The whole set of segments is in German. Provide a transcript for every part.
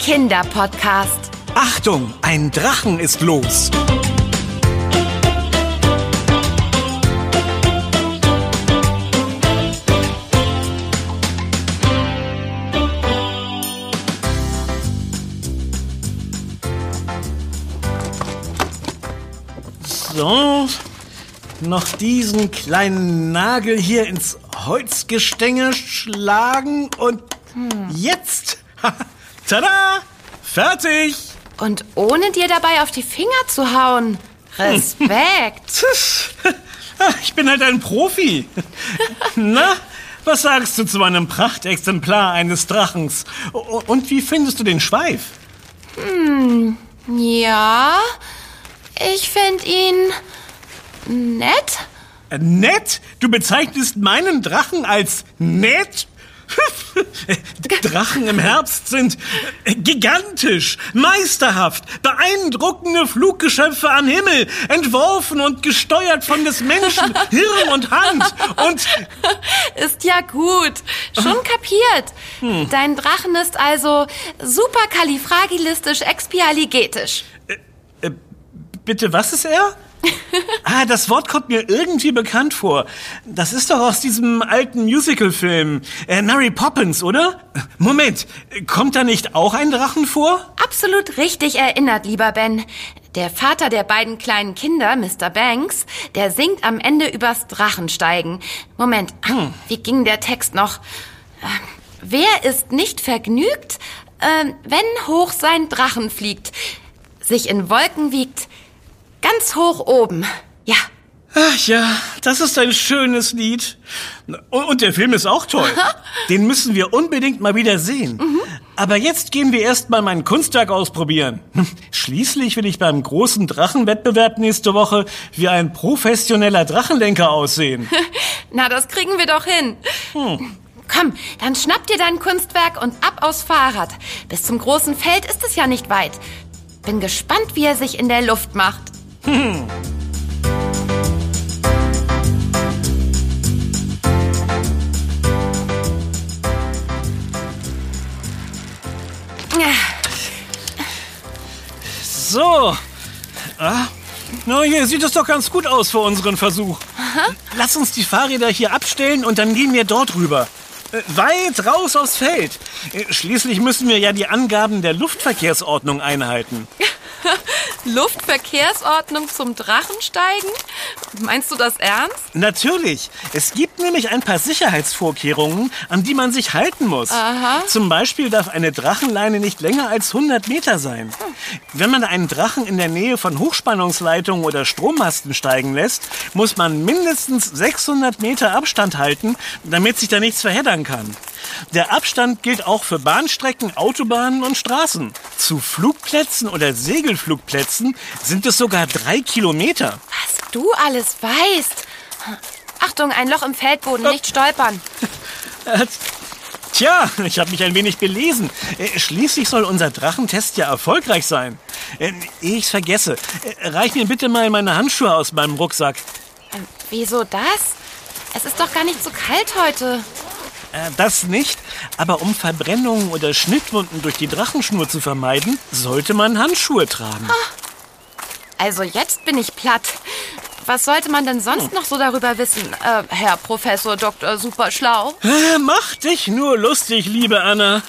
Kinderpodcast. Achtung, ein Drachen ist los. So, noch diesen kleinen Nagel hier ins Holzgestänge schlagen und jetzt, tada, fertig. Und ohne dir dabei auf die Finger zu hauen. Respekt. Ich bin halt ein Profi. Na, was sagst du zu meinem Prachtexemplar eines Drachens? Und wie findest du den Schweif? ja, ich finde ihn nett. Äh, Nett? Du bezeichnest meinen Drachen als nett? Drachen im Herbst sind äh, gigantisch, meisterhaft, beeindruckende Fluggeschöpfe am Himmel, entworfen und gesteuert von des Menschen Hirn und Hand und Ist ja gut. Schon kapiert. Dein Drachen ist also superkalifragilistisch expialigetisch. äh, bitte was ist er? Ah, das Wort kommt mir irgendwie bekannt vor. Das ist doch aus diesem alten Musical-Film äh, Mary Poppins, oder? Moment, kommt da nicht auch ein Drachen vor? Absolut richtig erinnert, lieber Ben. Der Vater der beiden kleinen Kinder, Mr. Banks, der singt am Ende übers Drachensteigen. Moment, wie ging der Text noch? Äh, Wer ist nicht vergnügt, äh, wenn hoch sein Drachen fliegt, sich in Wolken wiegt, ganz hoch oben? Ja, Ach ja, das ist ein schönes Lied. Und der Film ist auch toll. Den müssen wir unbedingt mal wieder sehen. Aber jetzt gehen wir erst mal mein Kunstwerk ausprobieren. Schließlich will ich beim großen Drachenwettbewerb nächste Woche wie ein professioneller Drachenlenker aussehen. na, das kriegen wir doch hin. Komm, dann schnapp dir dein Kunstwerk und ab aufs Fahrrad. Bis zum großen Feld ist es ja nicht weit. Bin gespannt, wie er sich in der Luft macht. So. Ah, na, hier sieht es doch ganz gut aus für unseren Versuch. Lass uns die Fahrräder hier abstellen und dann gehen wir dort rüber. Äh, Weit raus aufs Feld. Äh, Schließlich müssen wir ja die Angaben der Luftverkehrsordnung einhalten. Luftverkehrsordnung zum Drachensteigen? Meinst du das ernst? Natürlich. Es gibt nämlich ein paar Sicherheitsvorkehrungen, an die man sich halten muss. Aha. Zum Beispiel darf eine Drachenleine nicht länger als 100 Meter sein. Wenn man einen Drachen in der Nähe von Hochspannungsleitungen oder Strommasten steigen lässt, muss man mindestens 600 Meter Abstand halten, damit sich da nichts verheddern kann. Der Abstand gilt auch für Bahnstrecken, Autobahnen und Straßen. Zu Flugplätzen oder Segelflugplätzen sind es sogar drei Kilometer. Was du alles weißt. Achtung, ein Loch im Feldboden, nicht stolpern. Äh, Tja, ich habe mich ein wenig belesen. Äh, Schließlich soll unser Drachentest ja erfolgreich sein. Äh, ehe ich's vergesse, äh, reich mir bitte mal meine Handschuhe aus meinem Rucksack. Ähm, wieso das? Es ist doch gar nicht so kalt heute. Äh, Das nicht, aber um Verbrennungen oder Schnittwunden durch die Drachenschnur zu vermeiden, sollte man Handschuhe tragen. Also jetzt bin ich platt. Was sollte man denn sonst noch so darüber wissen, äh, Herr Professor Dr. Superschlau? Äh, Mach dich nur lustig, liebe Anna.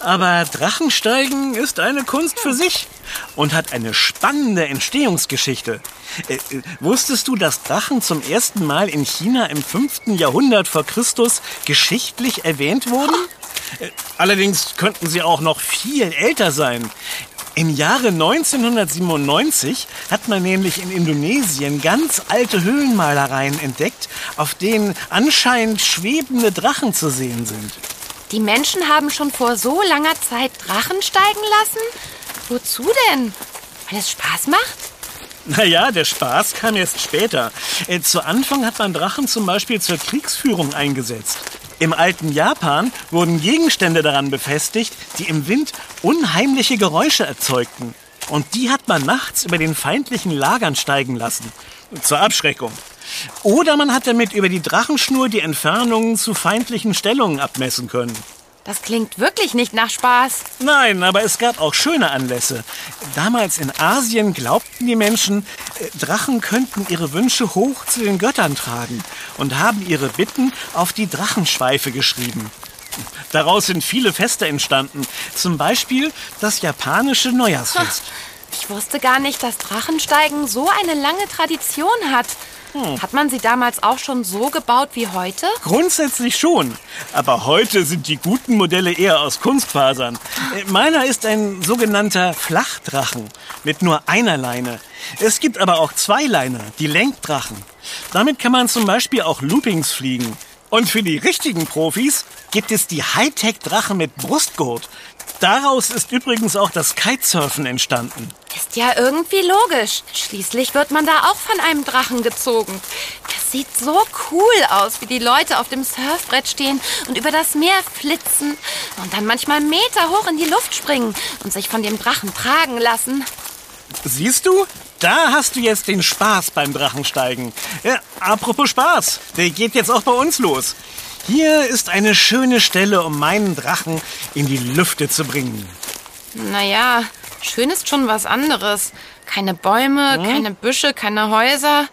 Aber Drachensteigen ist eine Kunst für sich und hat eine spannende Entstehungsgeschichte. Äh, äh, wusstest du, dass Drachen zum ersten Mal in China im 5. Jahrhundert vor Christus geschichtlich erwähnt wurden? Äh, Allerdings könnten sie auch noch viel älter sein. Im Jahre 1997 hat man nämlich in Indonesien ganz alte Höhlenmalereien entdeckt, auf denen anscheinend schwebende Drachen zu sehen sind. Die Menschen haben schon vor so langer Zeit Drachen steigen lassen? Wozu denn? Weil es Spaß macht? Naja, der Spaß kam erst später. Äh, zu Anfang hat man Drachen zum Beispiel zur Kriegsführung eingesetzt. Im alten Japan wurden Gegenstände daran befestigt, die im Wind unheimliche Geräusche erzeugten. Und die hat man nachts über den feindlichen Lagern steigen lassen. Zur Abschreckung. Oder man hat damit über die Drachenschnur die Entfernungen zu feindlichen Stellungen abmessen können. Das klingt wirklich nicht nach Spaß. Nein, aber es gab auch schöne Anlässe. Damals in Asien glaubten die Menschen, äh, Drachen könnten ihre Wünsche hoch zu den Göttern tragen und haben ihre Bitten auf die Drachenschweife geschrieben. Daraus sind viele Feste entstanden, zum Beispiel das japanische Neujahrsfest. Ich wusste gar nicht, dass Drachensteigen so eine lange Tradition hat. Hm. Hat man sie damals auch schon so gebaut wie heute? Grundsätzlich schon. Aber heute sind die guten Modelle eher aus Kunstfasern. Äh, meiner ist ein sogenannter Flachdrachen mit nur einer Leine. Es gibt aber auch zwei Leiner, die Lenkdrachen. Damit kann man zum Beispiel auch Loopings fliegen. Und für die richtigen Profis gibt es die Hightech-Drachen mit Brustgurt. Daraus ist übrigens auch das Kitesurfen entstanden. Ist ja irgendwie logisch. Schließlich wird man da auch von einem Drachen gezogen. Das sieht so cool aus, wie die Leute auf dem Surfbrett stehen und über das Meer flitzen und dann manchmal Meter hoch in die Luft springen und sich von dem Drachen tragen lassen. Siehst du? Da hast du jetzt den Spaß beim Drachensteigen. Ja, apropos Spaß, der geht jetzt auch bei uns los. Hier ist eine schöne Stelle, um meinen Drachen in die Lüfte zu bringen. Naja, schön ist schon was anderes. Keine Bäume, hm? keine Büsche, keine Häuser.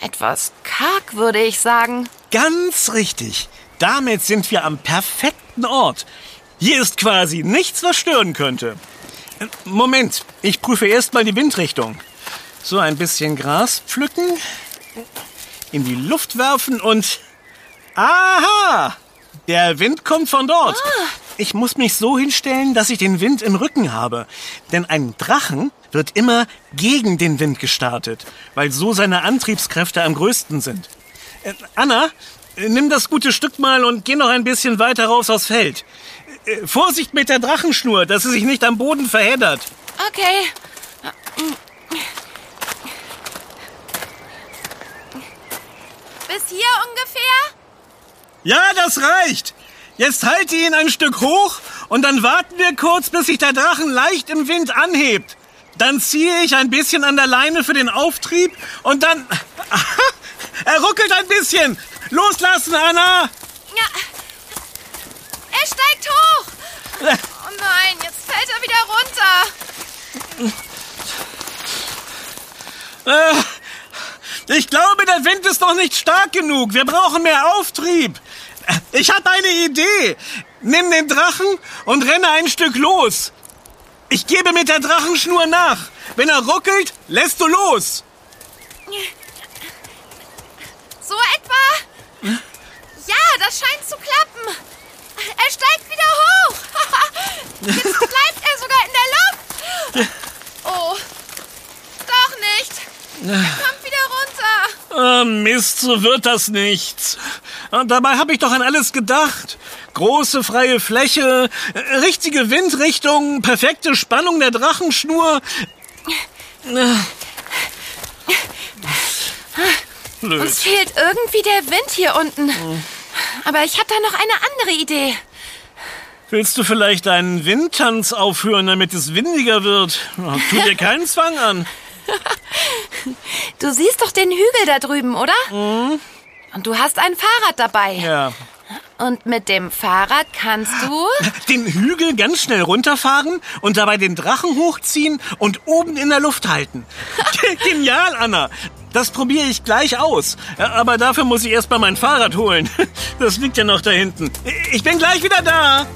Etwas karg, würde ich sagen. Ganz richtig. Damit sind wir am perfekten Ort. Hier ist quasi nichts, was stören könnte. Äh, Moment, ich prüfe erst mal die Windrichtung. So ein bisschen Gras pflücken, in die Luft werfen und Aha! Der Wind kommt von dort. Ah. Ich muss mich so hinstellen, dass ich den Wind im Rücken habe. Denn ein Drachen wird immer gegen den Wind gestartet, weil so seine Antriebskräfte am größten sind. Äh, Anna, nimm das gute Stück mal und geh noch ein bisschen weiter raus aufs Feld. Äh, Vorsicht mit der Drachenschnur, dass sie sich nicht am Boden verheddert. Okay. Bis hier ungefähr? Ja, das reicht. Jetzt halte ihn ein Stück hoch und dann warten wir kurz, bis sich der Drachen leicht im Wind anhebt. Dann ziehe ich ein bisschen an der Leine für den Auftrieb und dann... er ruckelt ein bisschen. Loslassen, Anna. Ja. Er steigt hoch. Oh nein, jetzt fällt er wieder runter. Äh, ich glaube, der Wind ist noch nicht stark genug. Wir brauchen mehr Auftrieb. Ich habe eine Idee. Nimm den Drachen und renne ein Stück los. Ich gebe mit der Drachenschnur nach. Wenn er ruckelt, lässt du los. So etwa? Ja, das scheint zu klappen. Er steigt wieder hoch. Jetzt bleibt er sogar in der Luft. Oh, kommt wieder runter. Oh, Mist, so wird das nichts. Und dabei habe ich doch an alles gedacht. Große freie Fläche, richtige Windrichtung, perfekte Spannung der Drachenschnur. Blöd. Uns fehlt irgendwie der Wind hier unten. Aber ich habe da noch eine andere Idee. Willst du vielleicht einen Windtanz aufführen, damit es windiger wird? Tu dir keinen Zwang an. Du siehst doch den Hügel da drüben, oder? Mhm. Und du hast ein Fahrrad dabei. Ja. Und mit dem Fahrrad kannst du... Den Hügel ganz schnell runterfahren und dabei den Drachen hochziehen und oben in der Luft halten. Genial, Anna. Das probiere ich gleich aus. Aber dafür muss ich erst mal mein Fahrrad holen. Das liegt ja noch da hinten. Ich bin gleich wieder da.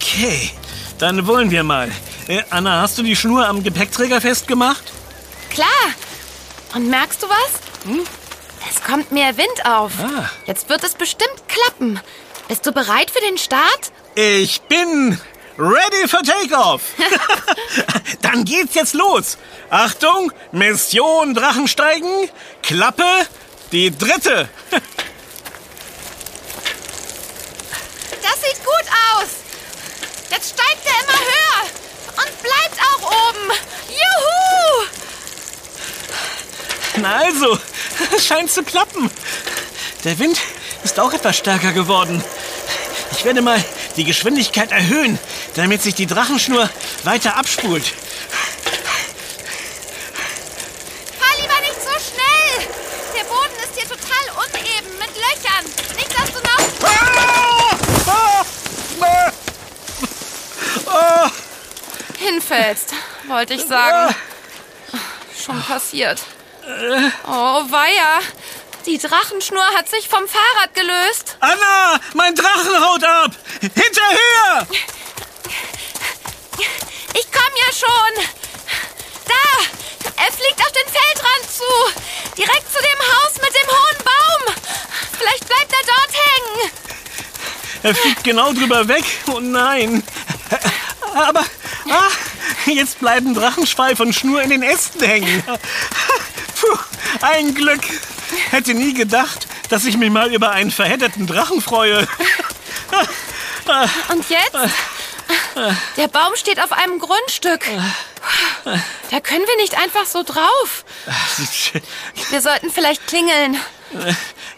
Okay, dann wollen wir mal. Äh, Anna, hast du die Schnur am Gepäckträger festgemacht? Klar. Und merkst du was? Hm? Es kommt mehr Wind auf. Ah. Jetzt wird es bestimmt klappen. Bist du bereit für den Start? Ich bin ready for takeoff. dann geht's jetzt los. Achtung, Mission Drachensteigen. Klappe, die dritte. das sieht gut aus. Jetzt steigt er immer höher und bleibt auch oben. Juhu! Na also, es scheint zu klappen. Der Wind ist auch etwas stärker geworden. Ich werde mal die Geschwindigkeit erhöhen, damit sich die Drachenschnur weiter abspult. Fahr lieber nicht so schnell. Der Boden ist hier total uneben mit Löchern. Runterfällst, wollte ich sagen. Schon passiert. Oh, weia. Die Drachenschnur hat sich vom Fahrrad gelöst. Anna, mein Drachen haut ab! Hinterher! Ich komm ja schon. Da, er fliegt auf den Feldrand zu. Direkt zu dem Haus mit dem hohen Baum. Vielleicht bleibt er dort hängen. Er fliegt genau drüber weg. Oh nein. Aber ah, jetzt bleiben Drachenschweif und Schnur in den Ästen hängen. Puh, ein Glück. Hätte nie gedacht, dass ich mich mal über einen verhedderten Drachen freue. Und jetzt? Der Baum steht auf einem Grundstück. Da können wir nicht einfach so drauf. Wir sollten vielleicht klingeln.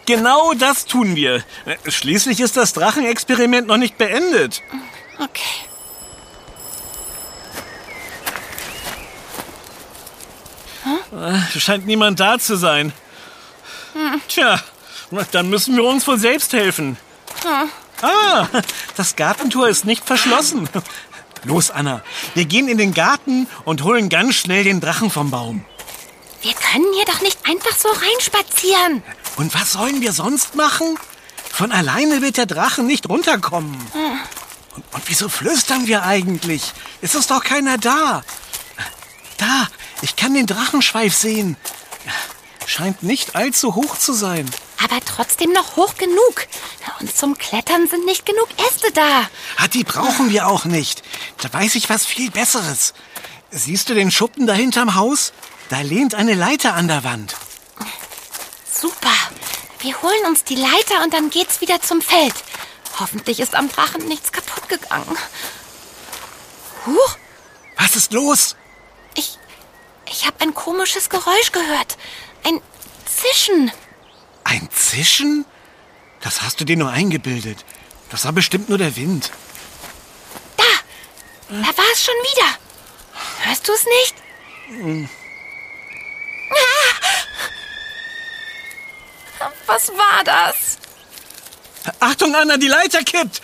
Genau das tun wir. Schließlich ist das Drachenexperiment noch nicht beendet. Okay. Scheint niemand da zu sein. Tja, dann müssen wir uns wohl selbst helfen. Ah, das Gartentor ist nicht verschlossen. Los, Anna, wir gehen in den Garten und holen ganz schnell den Drachen vom Baum. Wir können hier doch nicht einfach so reinspazieren. Und was sollen wir sonst machen? Von alleine wird der Drachen nicht runterkommen. Und, und wieso flüstern wir eigentlich? Es ist doch keiner da. Da, ich kann den Drachenschweif sehen. Scheint nicht allzu hoch zu sein. Aber trotzdem noch hoch genug. Und zum Klettern sind nicht genug Äste da. Ah, die brauchen wir auch nicht. Da weiß ich was viel Besseres. Siehst du den Schuppen da hinterm Haus? Da lehnt eine Leiter an der Wand. Super. Wir holen uns die Leiter und dann geht's wieder zum Feld. Hoffentlich ist am Drachen nichts kaputt gegangen. Huch, Was ist los? Ich, habe ein komisches Geräusch gehört. Ein Zischen. Ein Zischen? Das hast du dir nur eingebildet. Das war bestimmt nur der Wind. Da, da war es schon wieder. Hörst du es nicht? Ah! Was war das? Achtung, Anna, die Leiter kippt.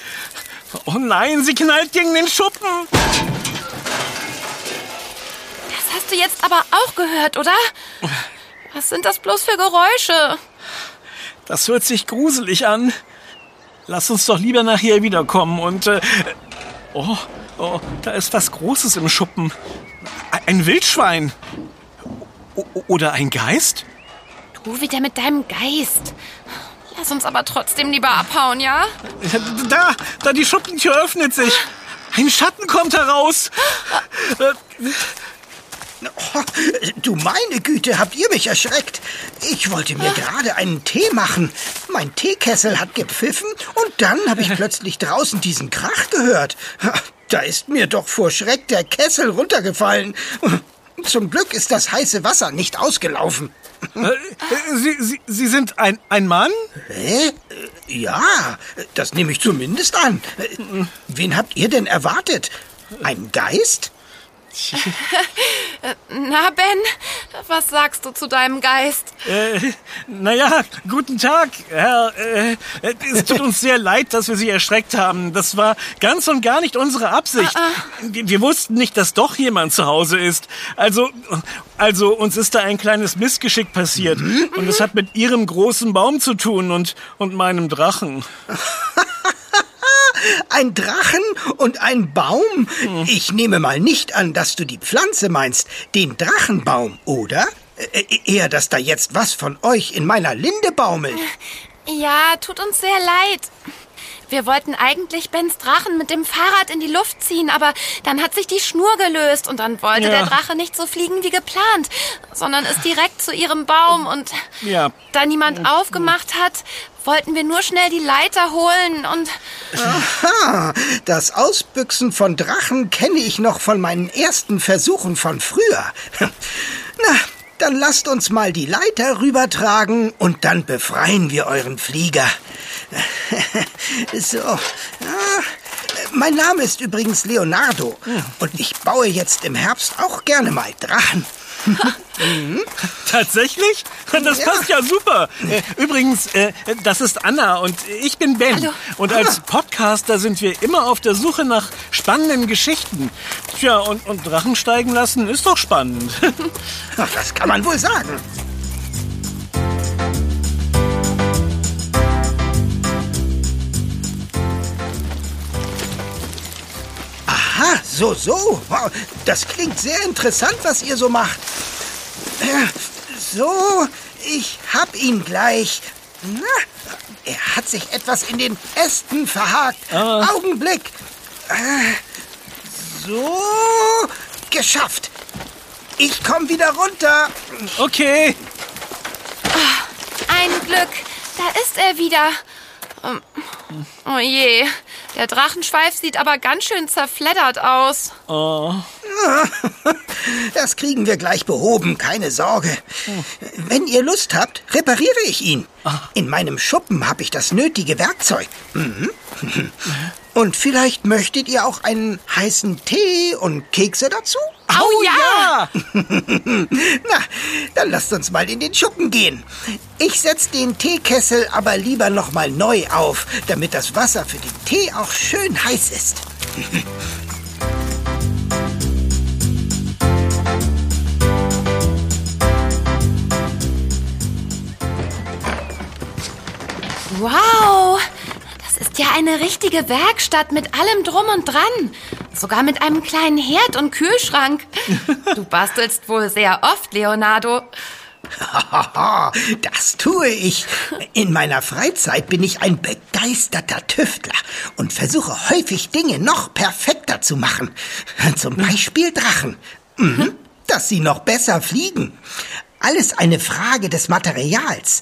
Oh nein, sie knallt gegen den Schuppen. Hast du jetzt aber auch gehört, oder? Was sind das bloß für Geräusche? Das hört sich gruselig an. Lass uns doch lieber nachher wiederkommen und... Äh, oh, oh, da ist was Großes im Schuppen. Ein Wildschwein. O oder ein Geist? Du wieder mit deinem Geist. Lass uns aber trotzdem lieber abhauen, ja? Da, da die Schuppentür öffnet sich. Ein Schatten kommt heraus. Oh, du meine Güte, habt ihr mich erschreckt. Ich wollte mir gerade einen Tee machen. Mein Teekessel hat gepfiffen und dann habe ich plötzlich draußen diesen Krach gehört. Da ist mir doch vor Schreck der Kessel runtergefallen. Zum Glück ist das heiße Wasser nicht ausgelaufen. äh, Sie, Sie, Sie sind ein, ein Mann? Hä? Ja, das nehme ich zumindest an. Wen habt ihr denn erwartet? Ein Geist? Na, Ben, was sagst du zu deinem Geist? Äh, naja, guten Tag, Herr. Äh, es tut uns sehr leid, dass wir Sie erschreckt haben. Das war ganz und gar nicht unsere Absicht. Wir, wir wussten nicht, dass doch jemand zu Hause ist. Also, also uns ist da ein kleines Missgeschick passiert. Und es hat mit Ihrem großen Baum zu tun und, und meinem Drachen. Ein Drachen und ein Baum? Ich nehme mal nicht an, dass du die Pflanze meinst, den Drachenbaum, oder? Äh, eher, dass da jetzt was von euch in meiner Linde baumelt. Ja, tut uns sehr leid. Wir wollten eigentlich Bens Drachen mit dem Fahrrad in die Luft ziehen, aber dann hat sich die Schnur gelöst und dann wollte Ja. der Drache nicht so fliegen wie geplant, sondern ist direkt zu ihrem Baum und Ja. da niemand aufgemacht hat, wollten wir nur schnell die Leiter holen und Ha, das Ausbüchsen von Drachen kenne ich noch von meinen ersten Versuchen von früher. Na, dann lasst uns mal die Leiter rübertragen und dann befreien wir euren Flieger. So. Ah, mein Name ist übrigens Leonardo und ich baue jetzt im Herbst auch gerne mal Drachen. Tatsächlich? Das Ja. passt ja super. Äh, Übrigens, äh, das ist Anna und ich bin Ben. Hallo. Und als Podcaster sind wir immer auf der Suche nach spannenden Geschichten. Tja, und, und Drachen steigen lassen ist doch spannend. Ach, Das kann man wohl sagen. So, so. Wow, Das klingt sehr interessant, was ihr so macht. So, ich hab ihn gleich. Na, er hat sich etwas in den Ästen verhakt. Augenblick. Äh, So, geschafft. Ich komm wieder runter. Okay. Ein Glück, da ist er wieder. Ähm, Oh je, der Drachenschweif sieht aber ganz schön zerfleddert aus. Oh. Das kriegen wir gleich behoben, keine Sorge. Wenn ihr Lust habt, repariere ich ihn. In meinem Schuppen habe ich das nötige Werkzeug. Mhm. Und vielleicht möchtet ihr auch einen heißen Tee und Kekse dazu? Oh ja! Na, dann lasst uns mal in den Schuppen gehen. Ich setze den Teekessel aber lieber noch mal neu auf, damit das Wasser für den Tee auch schön heiß ist. Wow, ja eine richtige Werkstatt mit allem drum und dran. Sogar mit einem kleinen Herd und Kühlschrank. Du bastelst wohl sehr oft, Leonardo. Das tue ich. In meiner Freizeit bin ich ein begeisterter Tüftler und versuche häufig Dinge noch perfekter zu machen. Zum Beispiel Drachen. Mhm, dass sie noch besser fliegen. Alles eine Frage des Materials,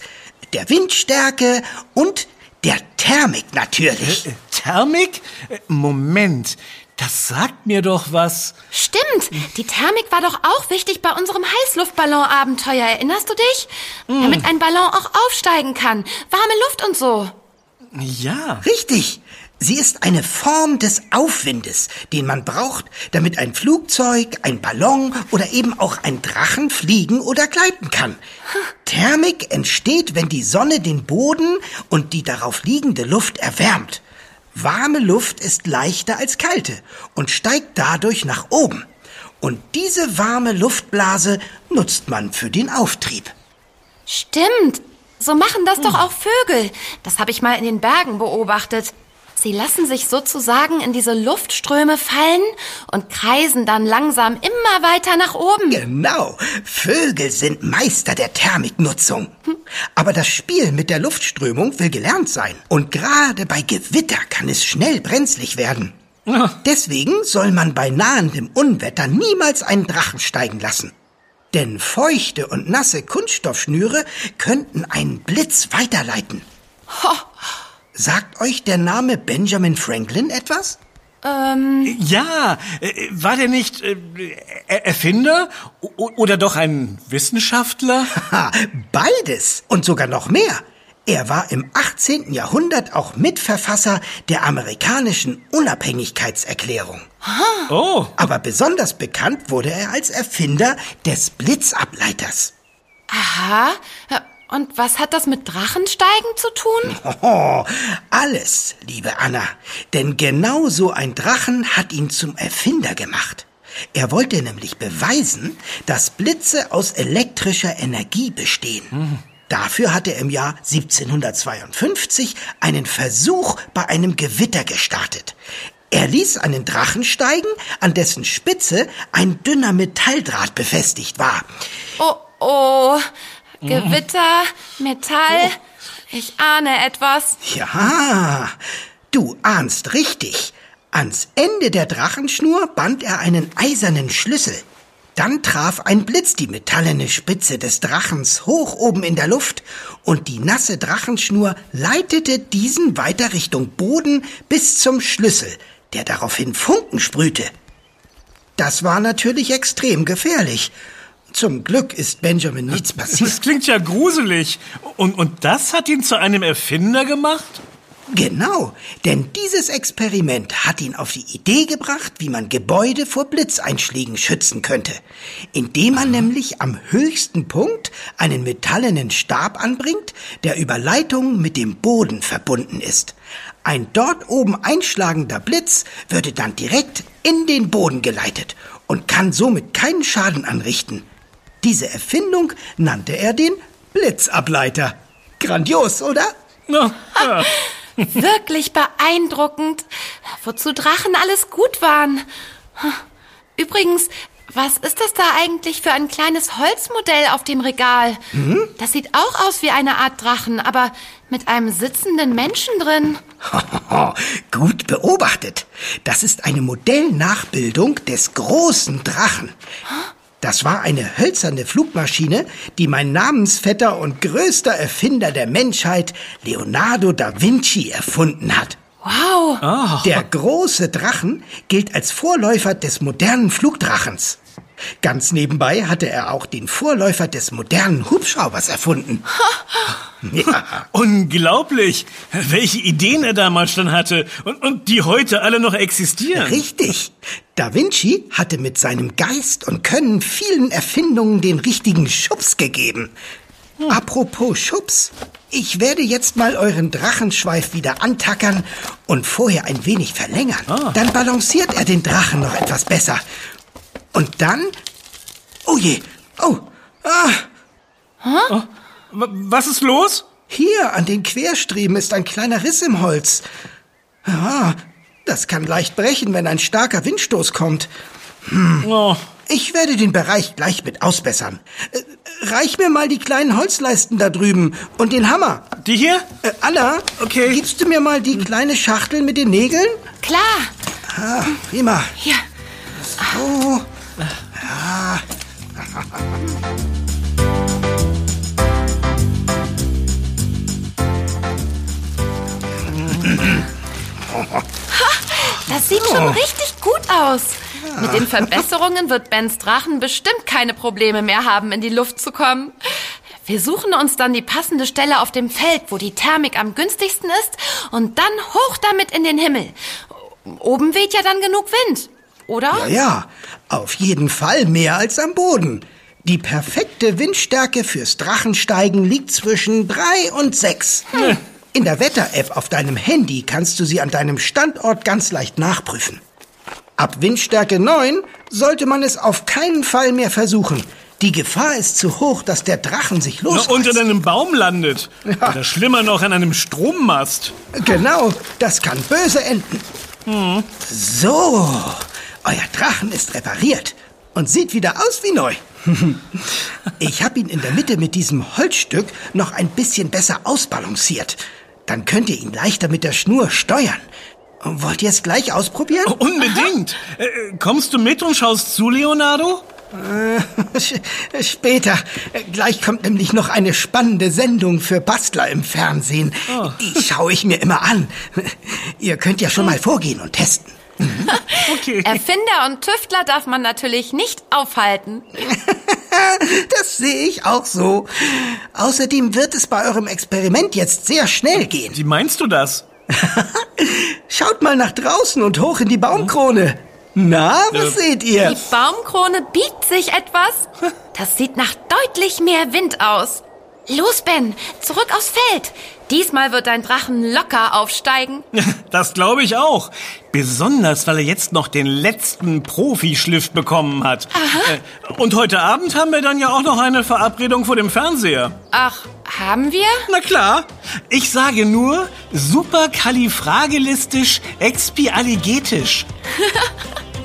der Windstärke und der Thermik natürlich. Äh, Thermik? Äh, Moment, das sagt mir doch was. Stimmt, die Thermik war doch auch wichtig bei unserem Heißluftballon-Abenteuer. Erinnerst du dich? Damit ein Ballon auch aufsteigen kann. Warme Luft und so. Ja. Richtig. Sie ist eine Form des Aufwindes, den man braucht, damit ein Flugzeug, ein Ballon oder eben auch ein Drachen fliegen oder gleiten kann. Thermik entsteht, wenn die Sonne den Boden und die darauf liegende Luft erwärmt. Warme Luft ist leichter als kalte und steigt dadurch nach oben. Und diese warme Luftblase nutzt man für den Auftrieb. Stimmt. So machen das doch auch Vögel. Das habe ich mal in den Bergen beobachtet. Sie lassen sich sozusagen in diese Luftströme fallen und kreisen dann langsam immer weiter nach oben. Genau, Vögel sind Meister der Thermiknutzung. Aber das Spiel mit der Luftströmung will gelernt sein. Und gerade bei Gewitter kann es schnell brenzlig werden. Deswegen soll man bei nahendem Unwetter niemals einen Drachen steigen lassen. Denn feuchte und nasse Kunststoffschnüre könnten einen Blitz weiterleiten. Sagt euch der Name Benjamin Franklin etwas? Ja, äh, war der nicht äh, Er- Erfinder oder doch ein Wissenschaftler? Ha, beides und sogar noch mehr. Er war im 18. Jahrhundert auch Mitverfasser der amerikanischen Unabhängigkeitserklärung. Oh, Aber besonders bekannt wurde er als Erfinder des Blitzableiters. Aha. Und was hat das mit Drachensteigen zu tun? Oh, alles, liebe Anna. Denn genau so ein Drachen hat ihn zum Erfinder gemacht. Er wollte nämlich beweisen, dass Blitze aus elektrischer Energie bestehen. Dafür hatte er im Jahr 1752 einen Versuch bei einem Gewitter gestartet. Er ließ einen Drachen steigen, an dessen Spitze ein dünner Metalldraht befestigt war. Oh, oh. Gewitter, Metall. Ich ahne etwas. Ja, du ahnst richtig. Ans Ende der Drachenschnur band er einen eisernen Schlüssel. Dann traf ein Blitz die metallene Spitze des Drachens hoch oben in der Luft und die nasse Drachenschnur leitete diesen weiter Richtung Boden bis zum Schlüssel, der daraufhin Funken sprühte. Das war natürlich extrem gefährlich. Zum Glück ist Benjamin nichts passiert. das klingt ja gruselig. Und, und das hat ihn zu einem Erfinder gemacht? Genau, denn dieses Experiment hat ihn auf die Idee gebracht, wie man Gebäude vor Blitzeinschlägen schützen könnte, indem man nämlich am höchsten Punkt einen metallenen Stab anbringt, der über Leitungen mit dem Boden verbunden ist. Ein dort oben einschlagender Blitz würde dann direkt in den Boden geleitet und kann somit keinen Schaden anrichten. Diese Erfindung nannte er den Blitzableiter. Grandios, oder? Na, ja. Wirklich beeindruckend, wozu Drachen alles gut waren. Übrigens, was ist das da eigentlich für ein kleines Holzmodell auf dem Regal? Das sieht auch aus wie eine Art Drachen, aber mit einem sitzenden Menschen drin. Gut beobachtet. Das ist eine Modellnachbildung des großen Drachen. Das war eine hölzerne Flugmaschine, die mein Namensvetter und größter Erfinder der Menschheit, Leonardo da Vinci, erfunden hat. Wow. Der große Drachen gilt als Vorläufer des modernen Flugdrachens. Ganz nebenbei hatte er auch den Vorläufer des modernen Hubschraubers erfunden. ja. Unglaublich, welche Ideen er damals schon hatte und, und die heute alle noch existieren. Richtig. Da Vinci hatte mit seinem Geist und Können vielen Erfindungen den richtigen Schubs gegeben. Apropos Schubs, ich werde jetzt mal euren Drachenschweif wieder antackern und vorher ein wenig verlängern. Dann balanciert er den Drachen noch etwas besser. Und dann... Oh je, oh, ah, W- Was ist los? hier an den Querstreben ist ein kleiner Riss im Holz. Ja, das kann leicht brechen, wenn ein starker Windstoß kommt. Oh, Ich werde den Bereich gleich mit ausbessern. Äh, reich mir mal die kleinen Holzleisten da drüben und den Hammer. die hier? Äh, Anna, Okay. gibst du mir mal die kleine Schachtel mit den Nägeln? Klar. Ah, prima. Hier. Oh, Das sieht schon richtig gut aus. Mit den Verbesserungen wird Bens Drachen bestimmt keine Probleme mehr haben, in die Luft zu kommen. Wir suchen uns dann die passende Stelle auf dem Feld, wo die Thermik am günstigsten ist, und dann hoch damit in den Himmel. Oben weht ja dann genug Wind, oder? ja, ja, auf jeden Fall mehr als am Boden. Die perfekte Windstärke fürs Drachensteigen liegt zwischen drei und sechs. In der Wetter-App auf deinem Handy kannst du sie an deinem Standort ganz leicht nachprüfen. Ab Windstärke 9 sollte man es auf keinen Fall mehr versuchen. Die Gefahr ist zu hoch, dass der Drachen sich losreißt. unter einem Baum landet. Oder schlimmer noch an einem Strommast. Genau, das kann böse enden. So, euer Drachen ist repariert und sieht wieder aus wie neu. Ich habe ihn in der Mitte mit diesem Holzstück noch ein bisschen besser ausbalanciert. Dann könnt ihr ihn leichter mit der Schnur steuern. Wollt ihr es gleich ausprobieren? Unbedingt. Äh, kommst du mit und schaust zu, Leonardo? Sch- Später. Gleich kommt nämlich noch eine spannende Sendung für Bastler im Fernsehen. Die schaue ich mir immer an. Ihr könnt ja schon mal vorgehen und testen. Okay. Erfinder und Tüftler darf man natürlich nicht aufhalten. Das sehe ich auch so. Außerdem wird es bei eurem Experiment jetzt sehr schnell gehen. Wie meinst du das? Schaut mal nach draußen und hoch in die Baumkrone. Na, was seht ihr? Die Baumkrone biegt sich etwas. Das sieht nach deutlich mehr Wind aus. Los, Ben, zurück aufs Feld. Diesmal wird dein Drachen locker aufsteigen. Das glaube ich auch. Besonders, weil er jetzt noch den letzten Profischliff bekommen hat. Äh, Und heute Abend haben wir dann ja auch noch eine Verabredung vor dem Fernseher. Ach, haben wir? Na klar. Ich sage nur superkalifragilistisch expialigetisch.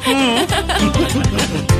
Das